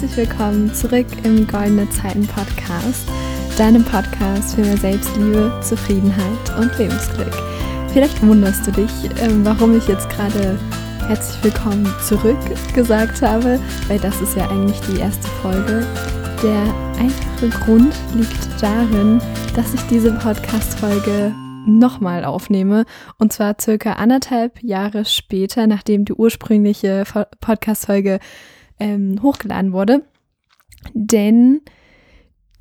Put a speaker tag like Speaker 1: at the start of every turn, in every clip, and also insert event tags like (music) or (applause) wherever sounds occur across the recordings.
Speaker 1: herzlich willkommen zurück im Goldene Zeiten Podcast, deinem Podcast für mehr Selbstliebe, Zufriedenheit und Lebensglück. Vielleicht wunderst du dich, ähm, warum ich jetzt gerade herzlich willkommen zurück gesagt habe, weil das ist ja eigentlich die erste Folge. Der einfache Grund liegt darin, dass ich diese Podcast-Folge nochmal aufnehme. Und zwar circa anderthalb Jahre später, nachdem die ursprüngliche Podcast-Folge ähm, hochgeladen wurde. Denn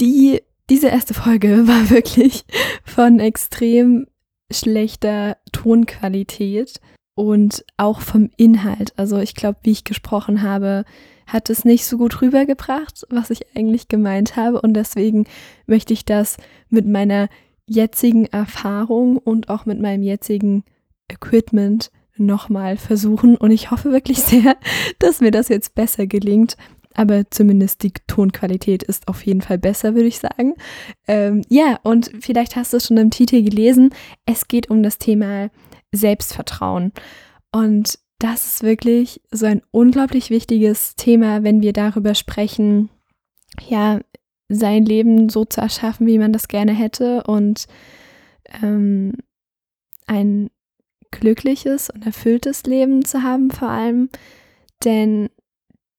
Speaker 1: die, diese erste Folge (laughs) war wirklich von extrem schlechter Tonqualität und auch vom Inhalt. Also ich glaube, wie ich gesprochen habe, hat es nicht so gut rübergebracht, was ich eigentlich gemeint habe. Und deswegen möchte ich das mit meiner jetzigen Erfahrung und auch mit meinem jetzigen Equipment nochmal versuchen. Und ich hoffe wirklich sehr, dass mir das jetzt besser gelingt. Aber zumindest die Tonqualität ist auf jeden Fall besser, würde ich sagen. Ähm, ja, und vielleicht hast du es schon im Titel gelesen. Es geht um das Thema Selbstvertrauen. Und das ist wirklich so ein unglaublich wichtiges Thema, wenn wir darüber sprechen, ja, sein Leben so zu erschaffen, wie man das gerne hätte und ähm, ein glückliches und erfülltes Leben zu haben vor allem. Denn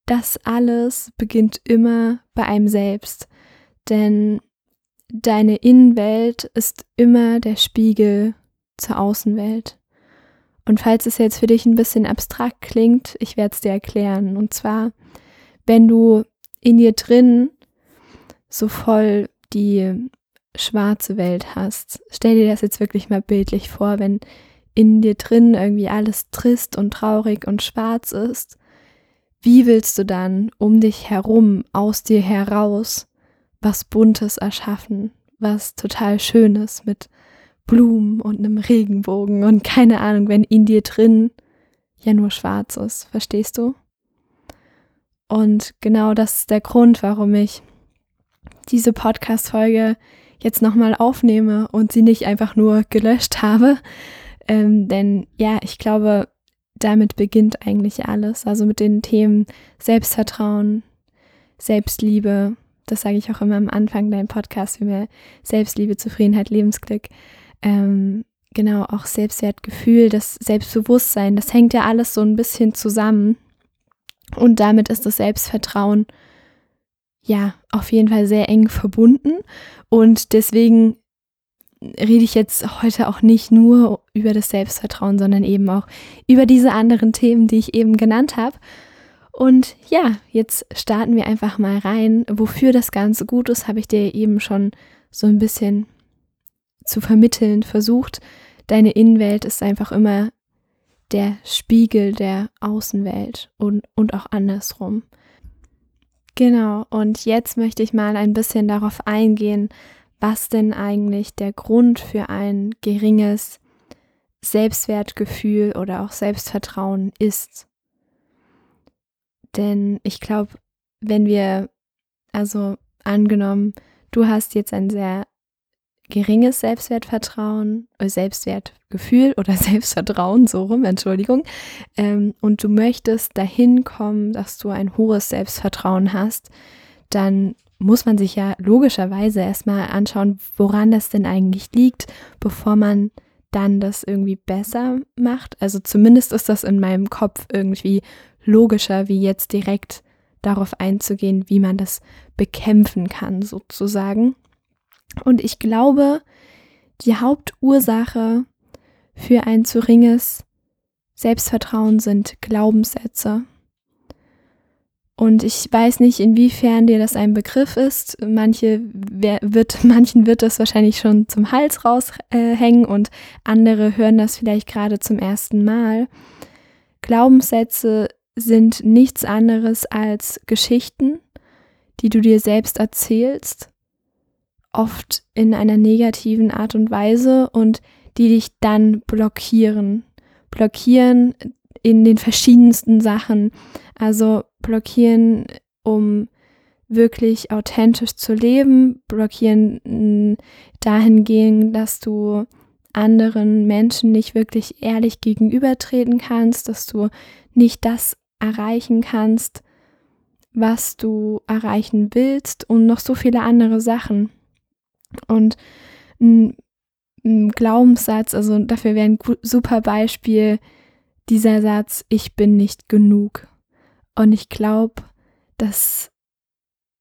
Speaker 1: das alles beginnt immer bei einem selbst. Denn deine Innenwelt ist immer der Spiegel zur Außenwelt. Und falls es jetzt für dich ein bisschen abstrakt klingt, ich werde es dir erklären. Und zwar, wenn du in dir drin so voll die schwarze Welt hast, stell dir das jetzt wirklich mal bildlich vor, wenn in dir drin irgendwie alles trist und traurig und schwarz ist, wie willst du dann um dich herum, aus dir heraus, was Buntes erschaffen, was total Schönes mit Blumen und einem Regenbogen und keine Ahnung, wenn in dir drin ja nur schwarz ist, verstehst du? Und genau das ist der Grund, warum ich diese Podcast-Folge jetzt nochmal aufnehme und sie nicht einfach nur gelöscht (laughs) habe, ähm, denn ja, ich glaube, damit beginnt eigentlich alles. Also mit den Themen Selbstvertrauen, Selbstliebe. Das sage ich auch immer am Anfang deinem Podcast, wie mir Selbstliebe, Zufriedenheit, Lebensglück. Ähm, genau, auch Selbstwertgefühl, das Selbstbewusstsein, das hängt ja alles so ein bisschen zusammen. Und damit ist das Selbstvertrauen ja auf jeden Fall sehr eng verbunden. Und deswegen rede ich jetzt heute auch nicht nur über das Selbstvertrauen, sondern eben auch über diese anderen Themen, die ich eben genannt habe. Und ja, jetzt starten wir einfach mal rein. Wofür das Ganze gut ist, habe ich dir eben schon so ein bisschen zu vermitteln versucht. Deine Innenwelt ist einfach immer der Spiegel der Außenwelt und, und auch andersrum. Genau, und jetzt möchte ich mal ein bisschen darauf eingehen, was denn eigentlich der Grund für ein geringes Selbstwertgefühl oder auch Selbstvertrauen ist. Denn ich glaube, wenn wir, also angenommen, du hast jetzt ein sehr geringes Selbstwertvertrauen, äh, Selbstwertgefühl oder (laughs) Selbstvertrauen, so rum, Entschuldigung, ähm, und du möchtest dahin kommen, dass du ein hohes Selbstvertrauen hast, dann muss man sich ja logischerweise erstmal anschauen, woran das denn eigentlich liegt, bevor man dann das irgendwie besser macht. Also zumindest ist das in meinem Kopf irgendwie logischer, wie jetzt direkt darauf einzugehen, wie man das bekämpfen kann, sozusagen. Und ich glaube, die Hauptursache für ein zu ringes Selbstvertrauen sind Glaubenssätze. Und ich weiß nicht, inwiefern dir das ein Begriff ist. Manche wird, (laughs) manchen wird das wahrscheinlich schon zum Hals raushängen äh, und andere hören das vielleicht gerade zum ersten Mal. Glaubenssätze sind nichts anderes als Geschichten, die du dir selbst erzählst, oft in einer negativen Art und Weise und die dich dann blockieren. Blockieren in den verschiedensten Sachen. Also blockieren, um wirklich authentisch zu leben, blockieren mm, dahingehend, dass du anderen Menschen nicht wirklich ehrlich gegenübertreten kannst, dass du nicht das erreichen kannst, was du erreichen willst und noch so viele andere Sachen. Und ein, ein Glaubenssatz, also dafür wäre ein super Beispiel dieser Satz, ich bin nicht genug. Und ich glaube, dass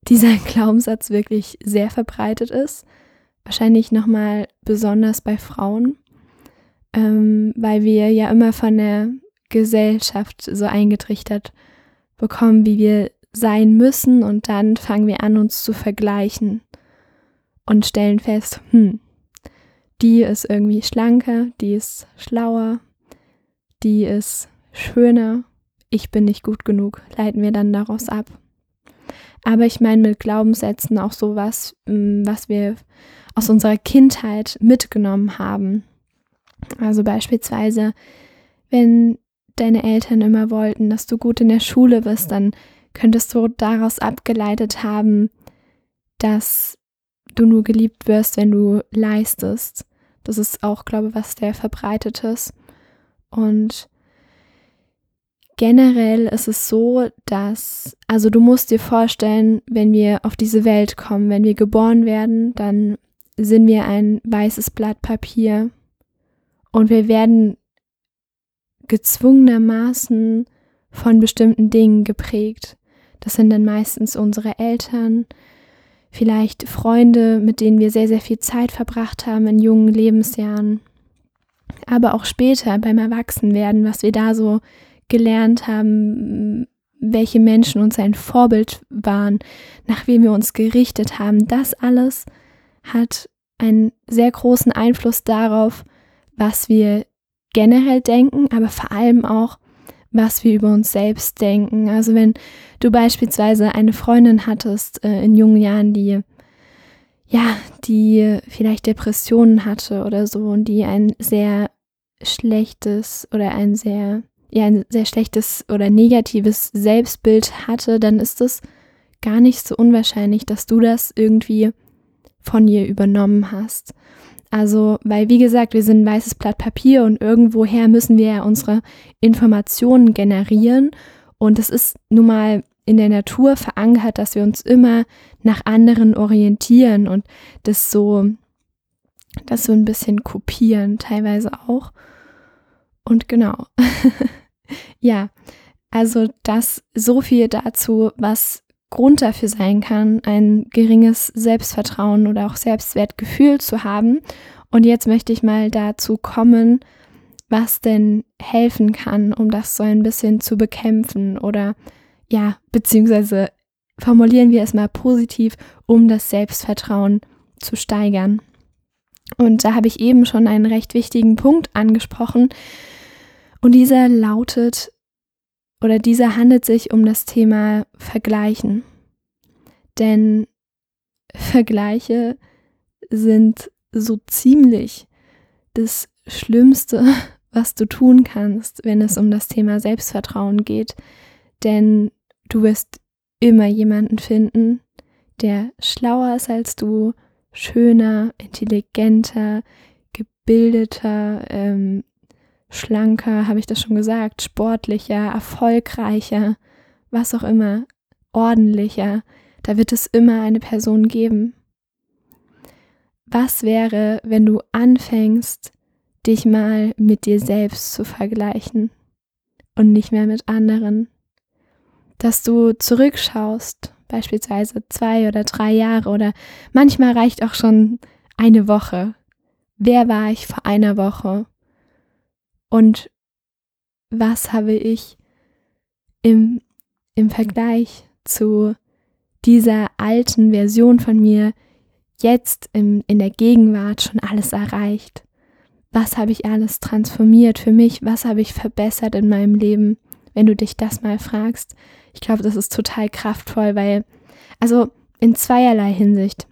Speaker 1: dieser (laughs) Glaubenssatz wirklich sehr verbreitet ist. Wahrscheinlich nochmal besonders bei Frauen, ähm, weil wir ja immer von der Gesellschaft so eingetrichtert bekommen, wie wir sein müssen. Und dann fangen wir an, uns zu vergleichen und stellen fest, hm, die ist irgendwie schlanker, die ist schlauer, die ist schöner, ich bin nicht gut genug, leiten wir dann daraus ab. Aber ich meine mit Glaubenssätzen auch sowas, hm, was wir aus unserer Kindheit mitgenommen haben. Also beispielsweise, wenn deine Eltern immer wollten, dass du gut in der Schule bist, dann könntest du daraus abgeleitet haben, dass du nur geliebt wirst, wenn du leistest. Das ist auch, glaube ich, was sehr verbreitetes. Und generell ist es so, dass, also du musst dir vorstellen, wenn wir auf diese Welt kommen, wenn wir geboren werden, dann sind wir ein weißes Blatt Papier und wir werden gezwungenermaßen von bestimmten Dingen geprägt. Das sind dann meistens unsere Eltern, vielleicht Freunde, mit denen wir sehr, sehr viel Zeit verbracht haben in jungen Lebensjahren. Aber auch später beim Erwachsenwerden, was wir da so gelernt haben, welche Menschen uns ein Vorbild waren, nach wem wir uns gerichtet haben, das alles hat einen sehr großen Einfluss darauf, was wir generell denken, aber vor allem auch, was wir über uns selbst denken. Also wenn du beispielsweise eine Freundin hattest äh, in jungen Jahren, die ja, die vielleicht Depressionen hatte oder so und die ein sehr schlechtes oder ein sehr ja ein sehr schlechtes oder negatives Selbstbild hatte, dann ist es gar nicht so unwahrscheinlich, dass du das irgendwie von ihr übernommen hast. Also, weil wie gesagt, wir sind ein weißes Blatt Papier und irgendwoher müssen wir ja unsere Informationen generieren. Und es ist nun mal in der Natur verankert, dass wir uns immer nach anderen orientieren und das so, das so ein bisschen kopieren, teilweise auch. Und genau. (laughs) ja, also das so viel dazu, was Grund dafür sein kann, ein geringes Selbstvertrauen oder auch Selbstwertgefühl zu haben. Und jetzt möchte ich mal dazu kommen, was denn helfen kann, um das so ein bisschen zu bekämpfen oder ja, beziehungsweise formulieren wir es mal positiv, um das Selbstvertrauen zu steigern. Und da habe ich eben schon einen recht wichtigen Punkt angesprochen. Und dieser lautet oder dieser handelt sich um das Thema Vergleichen. Denn Vergleiche sind so ziemlich das Schlimmste, (laughs) was du tun kannst, wenn es um das Thema Selbstvertrauen geht. Denn du wirst immer jemanden finden, der schlauer ist als du, schöner, intelligenter, gebildeter, ähm, schlanker, habe ich das schon gesagt, sportlicher, erfolgreicher, was auch immer, ordentlicher, da wird es immer eine Person geben. Was wäre, wenn du anfängst, dich mal mit dir selbst zu vergleichen und nicht mehr mit anderen? Dass du zurückschaust, beispielsweise zwei oder drei Jahre oder manchmal reicht auch schon eine Woche. Wer war ich vor einer Woche? Und was habe ich im, im Vergleich zu dieser alten Version von mir jetzt im, in der Gegenwart schon alles erreicht? Was habe ich alles transformiert für mich? Was habe ich verbessert in meinem Leben? Wenn du dich das mal fragst. Ich glaube, das ist total kraftvoll, weil, also in zweierlei Hinsicht.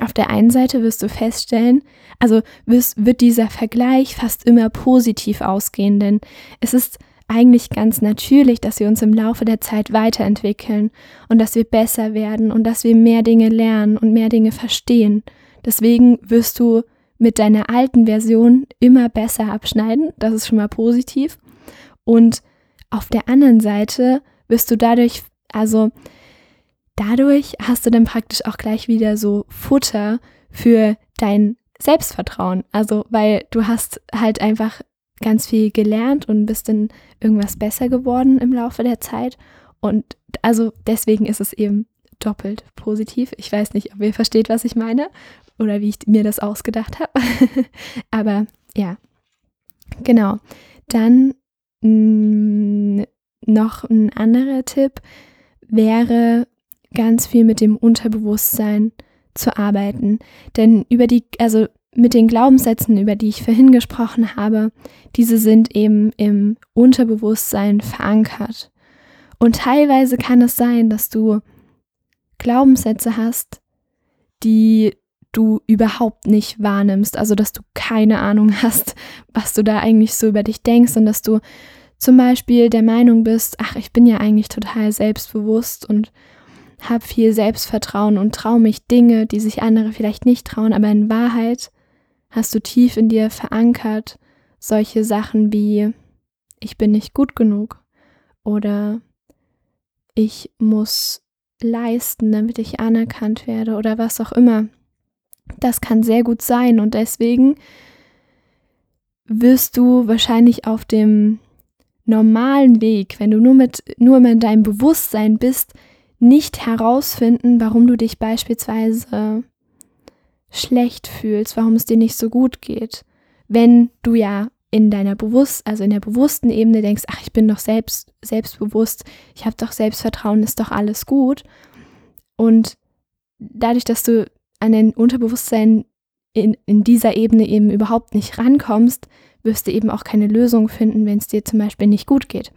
Speaker 1: Auf der einen Seite wirst du feststellen, also wirst, wird dieser Vergleich fast immer positiv ausgehen, denn es ist eigentlich ganz natürlich, dass wir uns im Laufe der Zeit weiterentwickeln und dass wir besser werden und dass wir mehr Dinge lernen und mehr Dinge verstehen. Deswegen wirst du mit deiner alten Version immer besser abschneiden, das ist schon mal positiv. Und auf der anderen Seite wirst du dadurch, also dadurch hast du dann praktisch auch gleich wieder so Futter für dein Selbstvertrauen. Also, weil du hast halt einfach ganz viel gelernt und bist dann irgendwas besser geworden im Laufe der Zeit. Und also deswegen ist es eben doppelt positiv. Ich weiß nicht, ob ihr versteht, was ich meine oder wie ich mir das ausgedacht habe. (laughs) Aber ja, genau. Dann mh, mm, noch ein anderer Tipp wäre, ganz viel mit dem Unterbewusstsein zu arbeiten. Denn über die, also mit den Glaubenssätzen, über die ich vorhin gesprochen habe, diese sind eben im Unterbewusstsein verankert. Und teilweise kann es sein, dass du Glaubenssätze hast, die du überhaupt nicht wahrnimmst, also dass du keine Ahnung hast, was du da eigentlich so über dich denkst und dass du zum Beispiel der Meinung bist, ach, ich bin ja eigentlich total selbstbewusst und habe viel Selbstvertrauen und traue mich Dinge, die sich andere vielleicht nicht trauen, aber in Wahrheit hast du tief in dir verankert solche Sachen wie ich bin nicht gut genug oder ich muss leisten, damit ich anerkannt werde oder was auch immer. Das kann sehr gut sein und deswegen wirst du wahrscheinlich auf dem normalen Weg, wenn du nur mit nur in deinem Bewusstsein bist, nicht herausfinden, warum du dich beispielsweise schlecht fühlst, warum es dir nicht so gut geht, wenn du ja in deiner Bewusst, also in der bewussten Ebene denkst, ach, ich bin doch selbst selbstbewusst, ich habe doch Selbstvertrauen, ist doch alles gut. Und dadurch, dass du an dein Unterbewusstsein in, in dieser Ebene eben überhaupt nicht rankommst, wirst du eben auch keine Lösung finden, wenn es dir zum Beispiel nicht gut geht.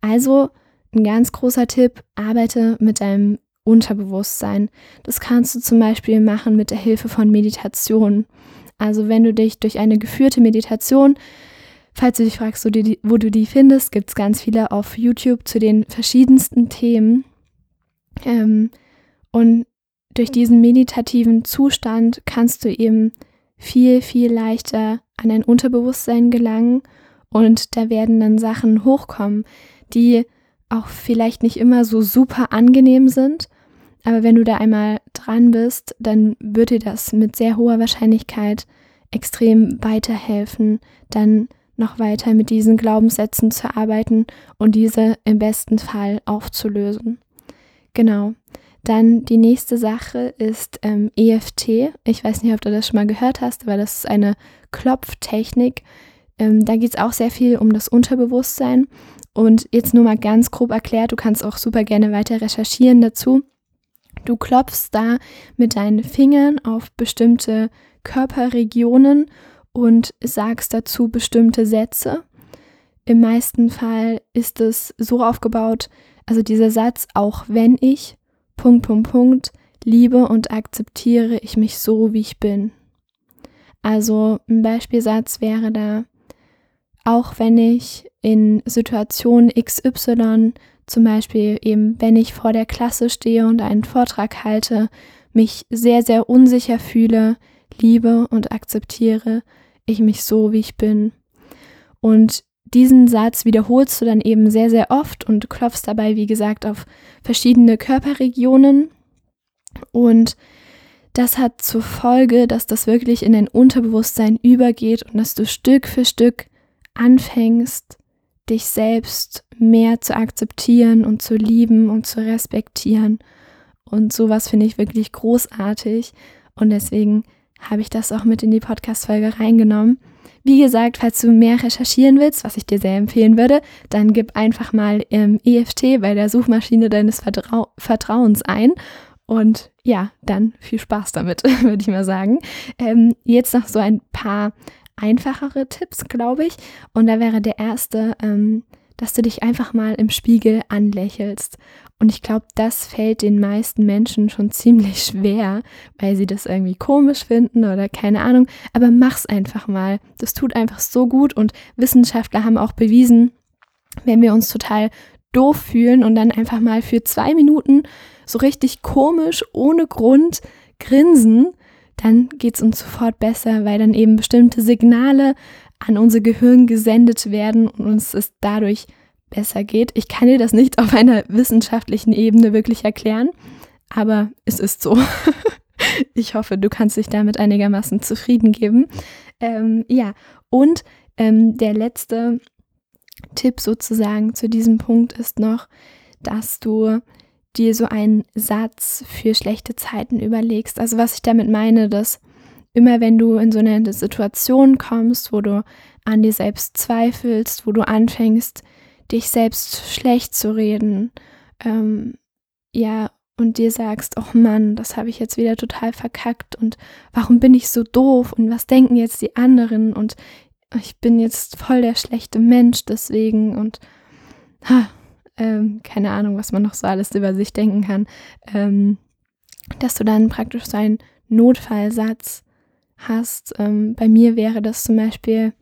Speaker 1: Also ein ganz großer Tipp, arbeite mit deinem Unterbewusstsein. Das kannst du zum Beispiel machen mit der Hilfe von Meditation. Also wenn du dich durch eine geführte Meditation, falls du dich fragst, wo du die, findest, gibt es ganz viele auf YouTube zu den verschiedensten Themen. Ähm, und durch diesen meditativen Zustand kannst du eben viel, viel leichter an dein Unterbewusstsein gelangen und da werden dann Sachen hochkommen, die auch vielleicht nicht immer so super angenehm sind, aber wenn du da einmal dran bist, dann wird dir das mit sehr hoher Wahrscheinlichkeit extrem weiterhelfen, dann noch weiter mit diesen Glaubenssätzen zu arbeiten und diese im besten Fall aufzulösen. Genau. Dann die nächste Sache ist ähm, EFT. Ich weiß nicht, ob du das schon mal gehört hast, aber das ist eine Klopftechnik. Ähm, da geht es auch sehr viel um das Unterbewusstsein. Und jetzt nur mal ganz grob erklärt, du kannst auch super gerne weiter recherchieren dazu. Du klopfst da mit deinen Fingern auf bestimmte Körperregionen und sagst dazu bestimmte Sätze. Im meisten Fall ist es so aufgebaut, also dieser Satz, auch wenn ich Punkt, Punkt, Punkt, liebe und akzeptiere ich mich so, wie ich bin. Also ein Beispielsatz wäre da, auch wenn ich in Situationen XY, zum Beispiel eben wenn ich vor der Klasse stehe und einen Vortrag halte, mich sehr, sehr unsicher fühle, liebe und akzeptiere ich mich so, wie ich bin. Und diesen Satz wiederholst du dann eben sehr, sehr oft und klopfst dabei, wie gesagt, auf verschiedene Körperregionen. Und das hat zur Folge, dass das wirklich in dein Unterbewusstsein übergeht und dass du Stück für Stück anfängst, dich selbst mehr zu akzeptieren und zu lieben und zu respektieren. Und sowas finde ich wirklich großartig. Und deswegen habe ich das auch mit in die Podcast-Folge reingenommen. Wie gesagt, falls du mehr recherchieren willst, was ich dir sehr empfehlen würde, dann gib einfach mal ähm, EFT bei der Suchmaschine deines Vertrau Vertrauens ein. Und ja, dann viel Spaß damit, (laughs) würde ich mal sagen. Ähm, jetzt noch so ein paar einfachere Tipps, glaube ich. Und da wäre der erste, ähm, dass du dich einfach mal im Spiegel anlächelst. Und ich glaube, das fällt den meisten Menschen schon ziemlich schwer, weil sie das irgendwie komisch finden oder keine Ahnung. Aber mach's einfach mal. Das tut einfach so gut und Wissenschaftler haben auch bewiesen, wenn wir uns total doof fühlen und dann einfach mal für zwei Minuten so richtig komisch, ohne Grund grinsen, dann geht es uns sofort besser, weil dann eben bestimmte Signale an unser Gehirn gesendet werden und uns es dadurch besser geht. Ich kann dir das nicht auf einer wissenschaftlichen Ebene wirklich erklären, aber es ist so. (laughs) ich hoffe, du kannst dich damit einigermaßen zufrieden geben. Ähm, ja, und ähm, der letzte Tipp sozusagen zu diesem Punkt ist noch, dass du dir so einen Satz für schlechte Zeiten überlegst. Also was ich damit meine, dass immer wenn du in so eine Situation kommst, wo du an dir selbst zweifelst, wo du anfängst, dich selbst schlecht zu reden, ähm, ja, und dir sagst, oh Mann, das habe ich jetzt wieder total verkackt und warum bin ich so doof und was denken jetzt die anderen und ich bin jetzt voll der schlechte Mensch deswegen und ha, ähm, keine Ahnung, was man noch so alles über sich denken kann, ähm, dass du dann praktisch so einen Notfallsatz hast. Ähm, bei mir wäre das zum Beispiel,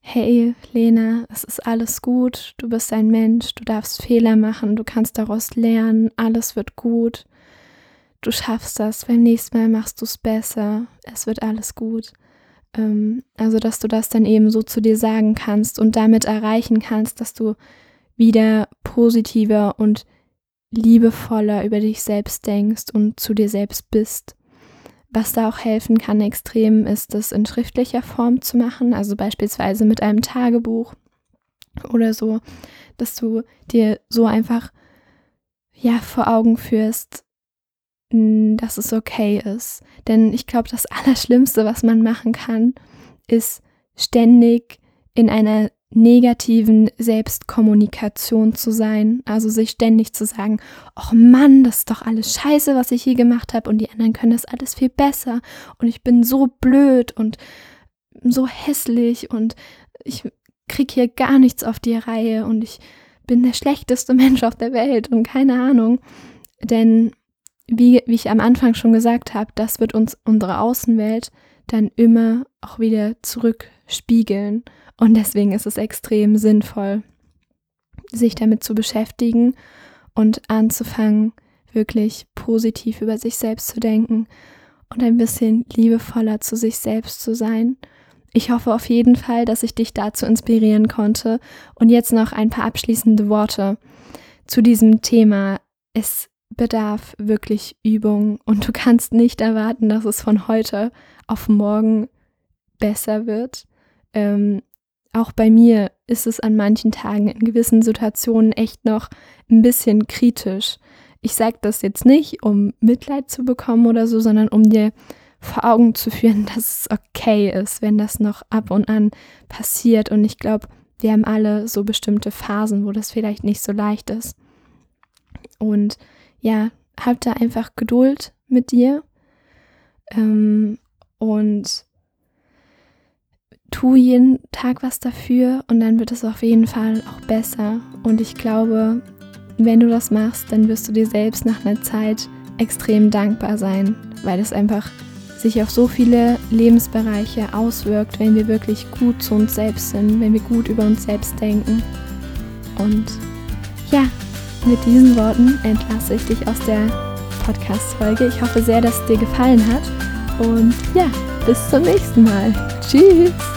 Speaker 1: hey Lena, es ist alles gut, du bist ein Mensch, du darfst Fehler machen, du kannst daraus lernen, alles wird gut, du schaffst das, beim nächsten Mal machst du es besser, es wird alles gut. Ähm, also, dass du das dann eben so zu dir sagen kannst und damit erreichen kannst, dass du wieder positiver und liebevoller über dich selbst denkst und zu dir selbst bist. Was da auch helfen kann extrem, ist das in schriftlicher Form zu machen, also beispielsweise mit einem Tagebuch oder so, dass du dir so einfach ja vor Augen führst, dass es okay ist. Denn ich glaube, das (laughs) Allerschlimmste, was man machen kann, ist ständig in einer negativen Selbstkommunikation zu sein, also sich ständig zu sagen, oh Mann, das ist doch alles scheiße, was ich hier gemacht habe und die anderen können das alles viel besser und ich bin so blöd und so hässlich und ich krieg hier gar nichts auf die Reihe und ich bin der schlechteste (laughs) Mensch auf der Welt und keine Ahnung, denn wie, wie ich am Anfang schon gesagt habe, das wird uns unsere Außenwelt dann immer auch wieder zurückspiegeln. Und deswegen ist es extrem sinnvoll, sich damit zu beschäftigen und anzufangen, wirklich positiv über sich selbst zu denken und ein bisschen liebevoller zu sich selbst zu sein. Ich hoffe auf jeden Fall, dass ich dich dazu inspirieren konnte. Und jetzt noch ein paar abschließende Worte zu diesem Thema. Es bedarf wirklich Übung und du kannst nicht erwarten, dass es von heute auf morgen besser wird. Ähm, auch bei mir ist es an manchen Tagen in gewissen Situationen echt noch ein bisschen kritisch. Ich sage das jetzt nicht, um Mitleid zu bekommen oder so, sondern um dir vor Augen zu führen, (laughs) dass es okay ist, wenn das noch ab und an passiert. Und ich glaube, wir haben alle so bestimmte Phasen, wo das vielleicht nicht so leicht ist. Und ja, hab da einfach Geduld mit dir ähm, und tu jeden Tag was dafür und dann wird es auf jeden Fall auch besser. Und ich glaube, wenn du das machst, dann wirst du dir selbst nach einer Zeit extrem dankbar sein, weil es einfach sich auf so viele Lebensbereiche auswirkt, wenn wir wirklich gut zu uns selbst sind, wenn wir gut über uns selbst denken. Und ja, mit diesen Worten entlasse ich dich aus der Podcast-Folge. Ich hoffe sehr, dass es dir gefallen hat. Und ja, bis zum nächsten Mal. Tschüss!